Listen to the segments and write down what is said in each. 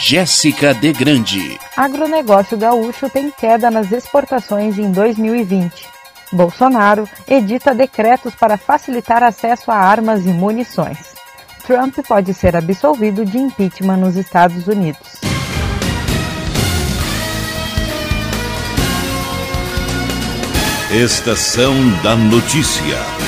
Jéssica de Grande. Agronegócio gaúcho tem queda nas exportações em 2020. Bolsonaro edita decretos para facilitar acesso a armas e munições. Trump pode ser absolvido de impeachment nos Estados Unidos. Estação da Notícia.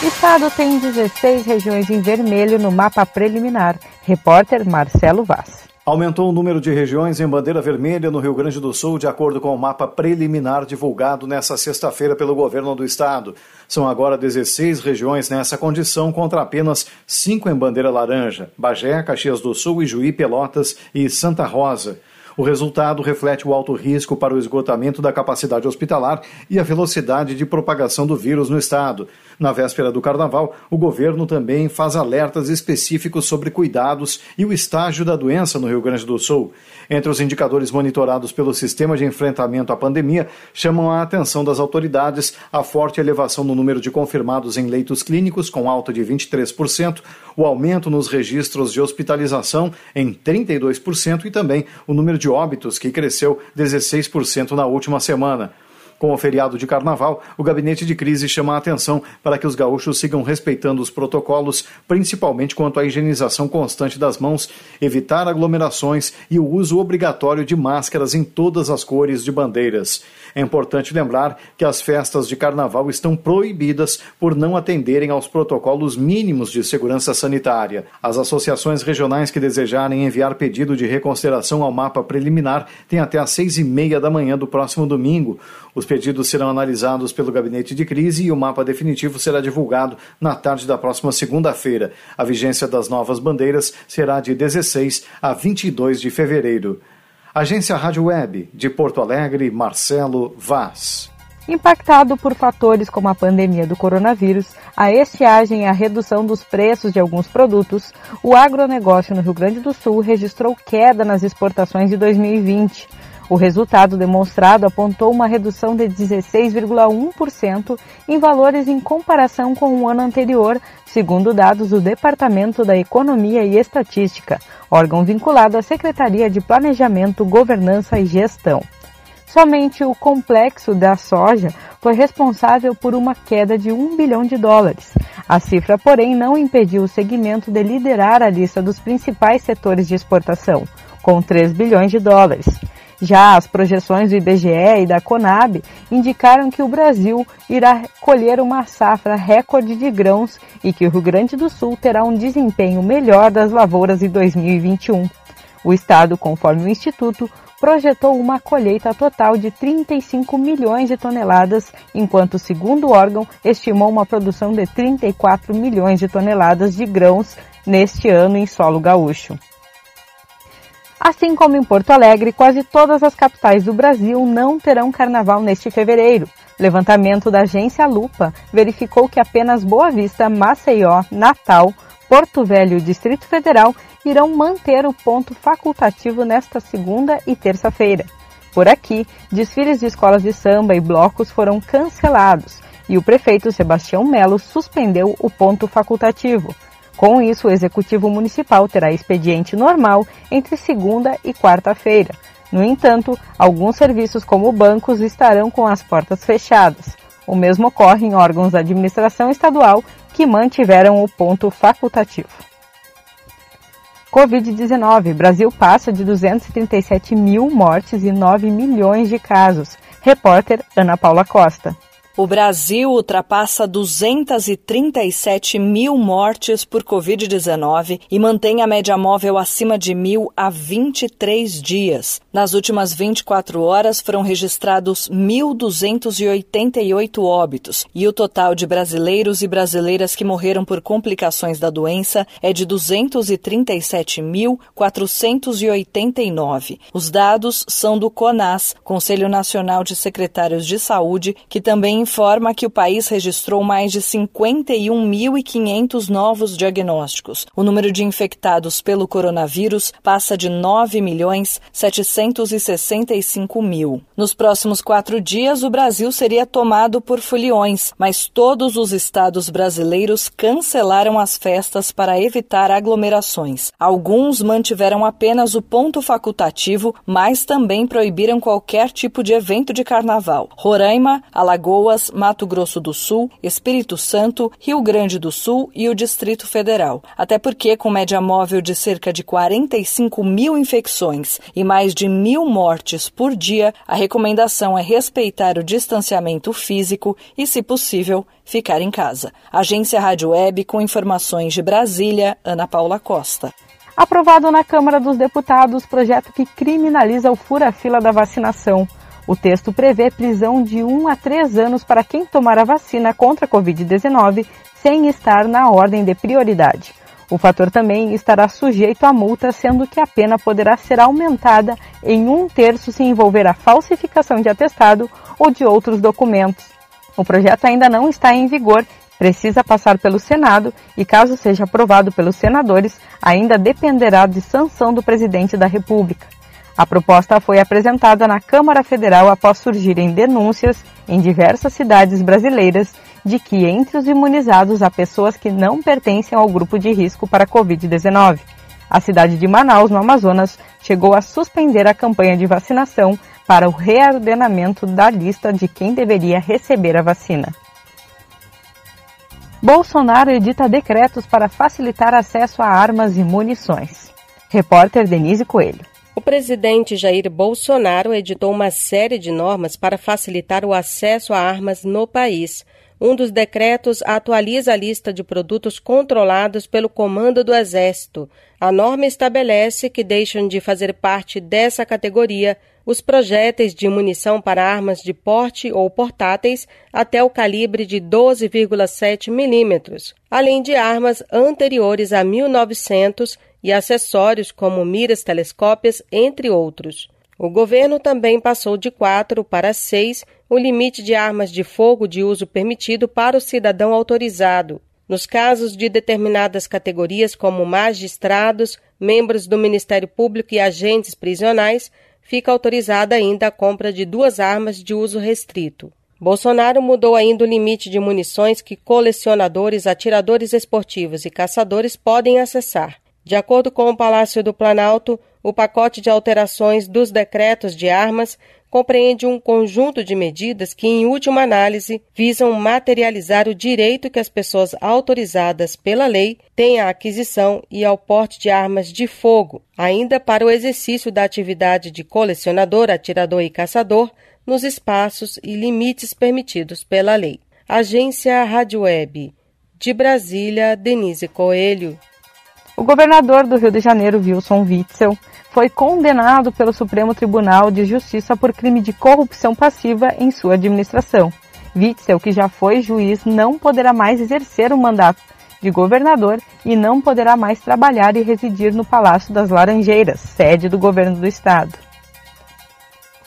Estado tem 16 regiões em vermelho no mapa preliminar. Repórter Marcelo Vaz. Aumentou o número de regiões em bandeira vermelha no Rio Grande do Sul, de acordo com o mapa preliminar divulgado nesta sexta-feira pelo governo do estado. São agora 16 regiões nessa condição, contra apenas 5 em bandeira laranja: Bagé, Caxias do Sul, Ijuí, Pelotas e Santa Rosa. O resultado reflete o alto risco para o esgotamento da capacidade hospitalar e a velocidade de propagação do vírus no estado. Na véspera do carnaval, o governo também faz alertas específicos sobre cuidados e o estágio da doença no Rio Grande do Sul. Entre os indicadores monitorados pelo sistema de enfrentamento à pandemia, chamam a atenção das autoridades a forte elevação no número de confirmados em leitos clínicos, com alta de 23%, o aumento nos registros de hospitalização em 32% e também o número de óbitos, que cresceu 16% na última semana. Com o feriado de carnaval, o gabinete de crise chama a atenção para que os gaúchos sigam respeitando os protocolos, principalmente quanto à higienização constante das mãos, evitar aglomerações e o uso obrigatório de máscaras em todas as cores de bandeiras. É importante lembrar que as festas de carnaval estão proibidas por não atenderem aos protocolos mínimos de segurança sanitária. As associações regionais que desejarem enviar pedido de reconsideração ao mapa preliminar têm até às seis e meia da manhã do próximo domingo. Os pedidos serão analisados pelo gabinete de crise e o mapa definitivo será divulgado na tarde da próxima segunda-feira. A vigência das novas bandeiras será de 16 a 22 de fevereiro. Agência Rádio Web, de Porto Alegre, Marcelo Vaz. Impactado por fatores como a pandemia do coronavírus, a estiagem e a redução dos preços de alguns produtos, o agronegócio no Rio Grande do Sul registrou queda nas exportações de 2020. O resultado demonstrado apontou uma redução de 16,1% em valores em comparação com o ano anterior, segundo dados do Departamento da Economia e Estatística, órgão vinculado à Secretaria de Planejamento, Governança e Gestão. Somente o complexo da soja foi responsável por uma queda de 1 bilhão de dólares. A cifra, porém, não impediu o segmento de liderar a lista dos principais setores de exportação, com 3 bilhões de dólares. Já as projeções do IBGE e da Conab indicaram que o Brasil irá colher uma safra recorde de grãos e que o Rio Grande do Sul terá um desempenho melhor das lavouras em 2021. O Estado, conforme o Instituto, projetou uma colheita total de 35 milhões de toneladas, enquanto o segundo órgão estimou uma produção de 34 milhões de toneladas de grãos neste ano em solo gaúcho. Assim como em Porto Alegre, quase todas as capitais do Brasil não terão carnaval neste fevereiro. Levantamento da agência Lupa verificou que apenas Boa Vista, Maceió, Natal, Porto Velho e Distrito Federal irão manter o ponto facultativo nesta segunda e terça-feira. Por aqui, desfiles de escolas de samba e blocos foram cancelados e o prefeito Sebastião Melo suspendeu o ponto facultativo. Com isso, o Executivo Municipal terá expediente normal entre segunda e quarta-feira. No entanto, alguns serviços como bancos estarão com as portas fechadas. O mesmo ocorre em órgãos da administração estadual que mantiveram o ponto facultativo. Covid-19. Brasil passa de 237 mil mortes e 9 milhões de casos. Repórter Ana Paula Costa. O Brasil ultrapassa 237 mil mortes por Covid-19 e mantém a média móvel acima de mil há 23 dias. Nas últimas 24 horas foram registrados 1.288 óbitos e o total de brasileiros e brasileiras que morreram por complicações da doença é de 237.489. Os dados são do CONAS, Conselho Nacional de Secretários de Saúde, que também informa que o país registrou mais de 51.500 novos diagnósticos. O número de infectados pelo coronavírus passa de 9 milhões 765 mil. Nos próximos quatro dias, o Brasil seria tomado por foliões, mas todos os estados brasileiros cancelaram as festas para evitar aglomerações. Alguns mantiveram apenas o ponto facultativo, mas também proibiram qualquer tipo de evento de carnaval. Roraima, Alagoas, Mato Grosso do Sul, Espírito Santo, Rio Grande do Sul e o Distrito Federal. Até porque, com média móvel de cerca de 45 mil infecções e mais de mil mortes por dia, a recomendação é respeitar o distanciamento físico e, se possível, ficar em casa. Agência Rádio Web com informações de Brasília, Ana Paula Costa. Aprovado na Câmara dos Deputados projeto que criminaliza o fura-fila da vacinação. O texto prevê prisão de 1 a 3 anos para quem tomar a vacina contra a Covid-19 sem estar na ordem de prioridade. O fator também estará sujeito a multa, sendo que a pena poderá ser aumentada em um terço se envolver a falsificação de atestado ou de outros documentos. O projeto ainda não está em vigor, precisa passar pelo Senado e, caso seja aprovado pelos senadores, ainda dependerá de sanção do presidente da República. A proposta foi apresentada na Câmara Federal após surgirem denúncias em diversas cidades brasileiras de que entre os imunizados há pessoas que não pertencem ao grupo de risco para a Covid-19. A cidade de Manaus, no Amazonas, chegou a suspender a campanha de vacinação para o reordenamento da lista de quem deveria receber a vacina. Bolsonaro edita decretos para facilitar acesso a armas e munições. Repórter Denise Coelho. O presidente Jair Bolsonaro editou uma série de normas para facilitar o acesso a armas no país. Um dos decretos atualiza a lista de produtos controlados pelo Comando do Exército. A norma estabelece que deixam de fazer parte dessa categoria os projéteis de munição para armas de porte ou portáteis até o calibre de 12,7 milímetros, além de armas anteriores a 1900 e acessórios como miras telescópias, entre outros. O governo também passou de quatro para seis o limite de armas de fogo de uso permitido para o cidadão autorizado. Nos casos de determinadas categorias, como magistrados, membros do Ministério Público e agentes prisionais, fica autorizada ainda a compra de duas armas de uso restrito. Bolsonaro mudou ainda o limite de munições que colecionadores, atiradores esportivos e caçadores podem acessar. De acordo com o Palácio do Planalto, o pacote de alterações dos decretos de armas compreende um conjunto de medidas que, em última análise, visam materializar o direito que as pessoas autorizadas pela lei têm à aquisição e ao porte de armas de fogo, ainda para o exercício da atividade de colecionador, atirador e caçador nos espaços e limites permitidos pela lei. Agência Rádio Web. De Brasília, Denise Coelho. O governador do Rio de Janeiro, Wilson Witzel, foi condenado pelo Supremo Tribunal de Justiça por crime de corrupção passiva em sua administração. Witzel, que já foi juiz, não poderá mais exercer o mandato de governador e não poderá mais trabalhar e residir no Palácio das Laranjeiras, sede do governo do estado.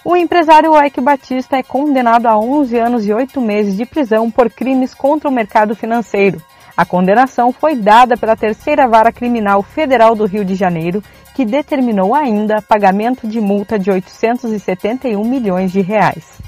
O empresário Ike Batista é condenado a 11 anos e 8 meses de prisão por crimes contra o mercado financeiro. A condenação foi dada pela Terceira Vara Criminal Federal do Rio de Janeiro, que determinou ainda pagamento de multa de 871 milhões de reais.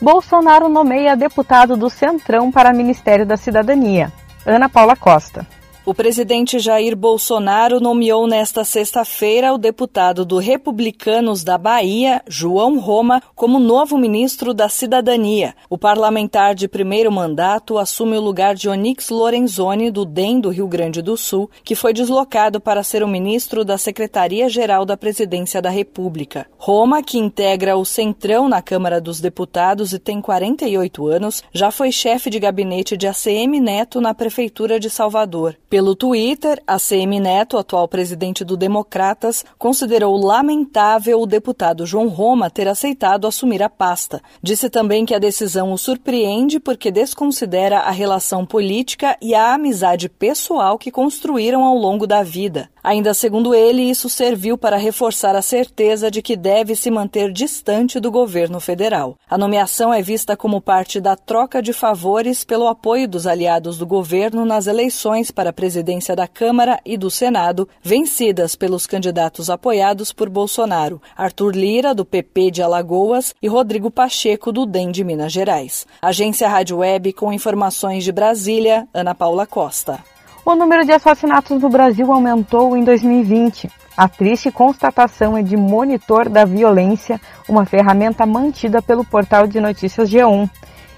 Bolsonaro nomeia deputado do Centrão para Ministério da Cidadania. Ana Paula Costa. O presidente Jair Bolsonaro nomeou nesta sexta-feira o deputado do Republicanos da Bahia, João Roma, como novo ministro da Cidadania. O parlamentar de primeiro mandato assume o lugar de Onix Lorenzoni, do DEM do Rio Grande do Sul, que foi deslocado para ser o ministro da Secretaria-Geral da Presidência da República. Roma, que integra o Centrão na Câmara dos Deputados e tem 48 anos, já foi chefe de gabinete de ACM Neto na Prefeitura de Salvador. Pelo Twitter, a CM Neto, atual presidente do Democratas, considerou lamentável o deputado João Roma ter aceitado assumir a pasta. Disse também que a decisão o surpreende porque desconsidera a relação política e a amizade pessoal que construíram ao longo da vida. Ainda segundo ele, isso serviu para reforçar a certeza de que deve se manter distante do governo federal. A nomeação é vista como parte da troca de favores pelo apoio dos aliados do governo nas eleições para a presidência da Câmara e do Senado, vencidas pelos candidatos apoiados por Bolsonaro, Arthur Lira, do PP de Alagoas, e Rodrigo Pacheco, do DEM de Minas Gerais. Agência Rádio Web com informações de Brasília, Ana Paula Costa. O número de assassinatos no Brasil aumentou em 2020. A triste constatação é de Monitor da Violência, uma ferramenta mantida pelo portal de notícias G1.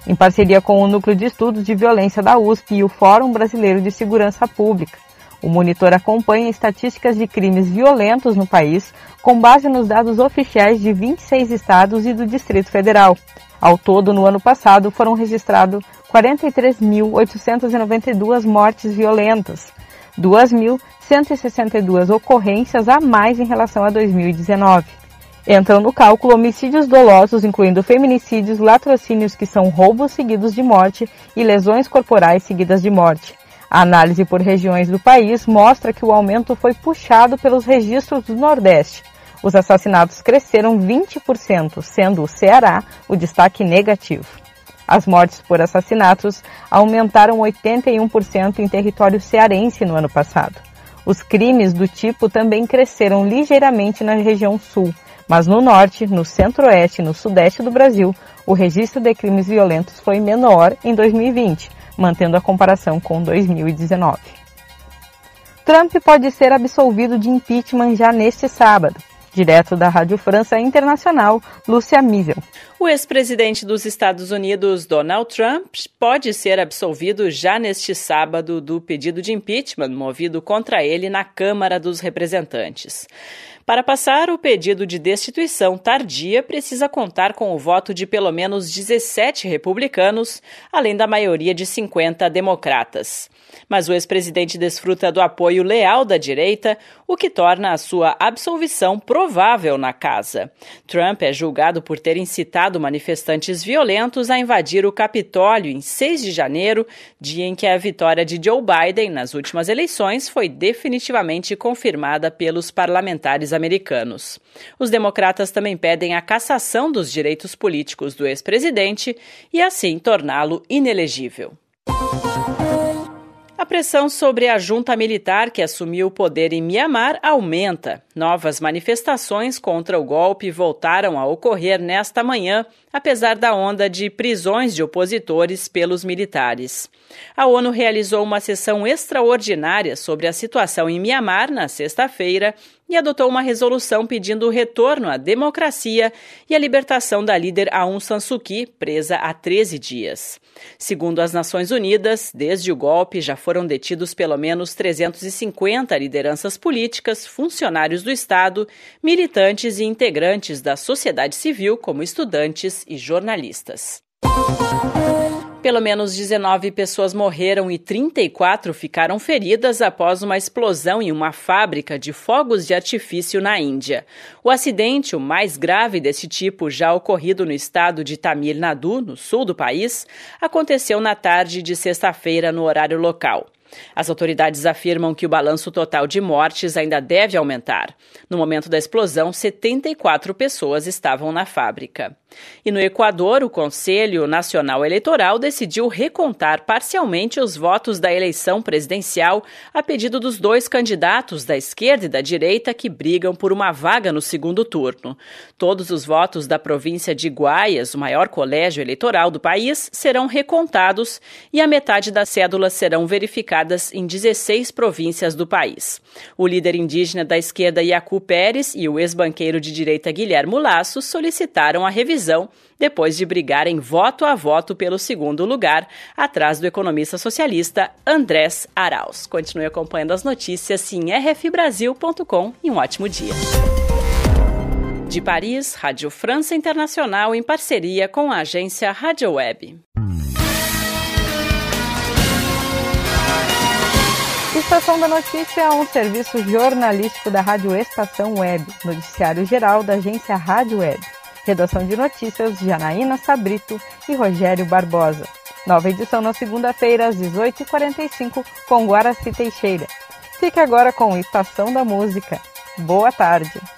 Em parceria com o Núcleo de Estudos de Violência da USP e o Fórum Brasileiro de Segurança Pública. O monitor acompanha estatísticas de crimes violentos no país, com base nos dados oficiais de 26 estados e do Distrito Federal. Ao todo, no ano passado, foram registrados 43.892 mortes violentas, 2.162 ocorrências a mais em relação a 2019. Entram no cálculo homicídios dolosos, incluindo feminicídios, latrocínios, que são roubos seguidos de morte, e lesões corporais seguidas de morte. A análise por regiões do país mostra que o aumento foi puxado pelos registros do Nordeste, os assassinatos cresceram 20%, sendo o Ceará o destaque negativo. As mortes por assassinatos aumentaram 81% em território cearense no ano passado. Os crimes do tipo também cresceram ligeiramente na região sul, mas no norte, no centro-oeste e no sudeste do Brasil, o registro de crimes violentos foi menor em 2020, mantendo a comparação com 2019. Trump pode ser absolvido de impeachment já neste sábado. Direto da Rádio França Internacional, Lúcia Mível. O ex-presidente dos Estados Unidos, Donald Trump, pode ser absolvido já neste sábado do pedido de impeachment movido contra ele na Câmara dos Representantes. Para passar, o pedido de destituição tardia precisa contar com o voto de pelo menos 17 republicanos, além da maioria de 50 democratas mas o ex-presidente desfruta do apoio leal da direita, o que torna a sua absolvição provável na casa. Trump é julgado por ter incitado manifestantes violentos a invadir o Capitólio em 6 de janeiro, dia em que a vitória de Joe Biden nas últimas eleições foi definitivamente confirmada pelos parlamentares americanos. Os democratas também pedem a cassação dos direitos políticos do ex-presidente e assim torná-lo inelegível. A pressão sobre a junta militar que assumiu o poder em Mianmar aumenta. Novas manifestações contra o golpe voltaram a ocorrer nesta manhã, apesar da onda de prisões de opositores pelos militares. A ONU realizou uma sessão extraordinária sobre a situação em Mianmar na sexta-feira e adotou uma resolução pedindo o retorno à democracia e a libertação da líder Aung San Suu Kyi, presa há 13 dias. Segundo as Nações Unidas, desde o golpe já foram detidos pelo menos 350 lideranças políticas, funcionários do Estado, militantes e integrantes da sociedade civil, como estudantes e jornalistas. Pelo menos 19 pessoas morreram e 34 ficaram feridas após uma explosão em uma fábrica de fogos de artifício na Índia. O acidente, o mais grave desse tipo já ocorrido no estado de Tamil Nadu, no sul do país, aconteceu na tarde de sexta-feira no horário local. As autoridades afirmam que o balanço total de mortes ainda deve aumentar. No momento da explosão, 74 pessoas estavam na fábrica. E no Equador, o Conselho Nacional Eleitoral decidiu recontar parcialmente os votos da eleição presidencial a pedido dos dois candidatos da esquerda e da direita que brigam por uma vaga no segundo turno. Todos os votos da província de Guaias, o maior colégio eleitoral do país, serão recontados e a metade das cédulas serão verificadas em 16 províncias do país. O líder indígena da esquerda, Iacu Pérez, e o ex-banqueiro de direita, Guilherme Lasso, solicitaram a revisão depois de brigarem voto a voto pelo segundo lugar, atrás do economista socialista Andrés Arauz. Continue acompanhando as notícias em rfbrasil.com e um ótimo dia. De Paris, Rádio França Internacional em parceria com a agência Rádio Web. Estação da Notícia é um serviço jornalístico da Rádio Estação Web, noticiário geral da agência Rádio Web. Redação de notícias, Janaína Sabrito e Rogério Barbosa. Nova edição na segunda-feira, às 18h45, com Guaraci Teixeira. Fique agora com Estação da Música. Boa tarde!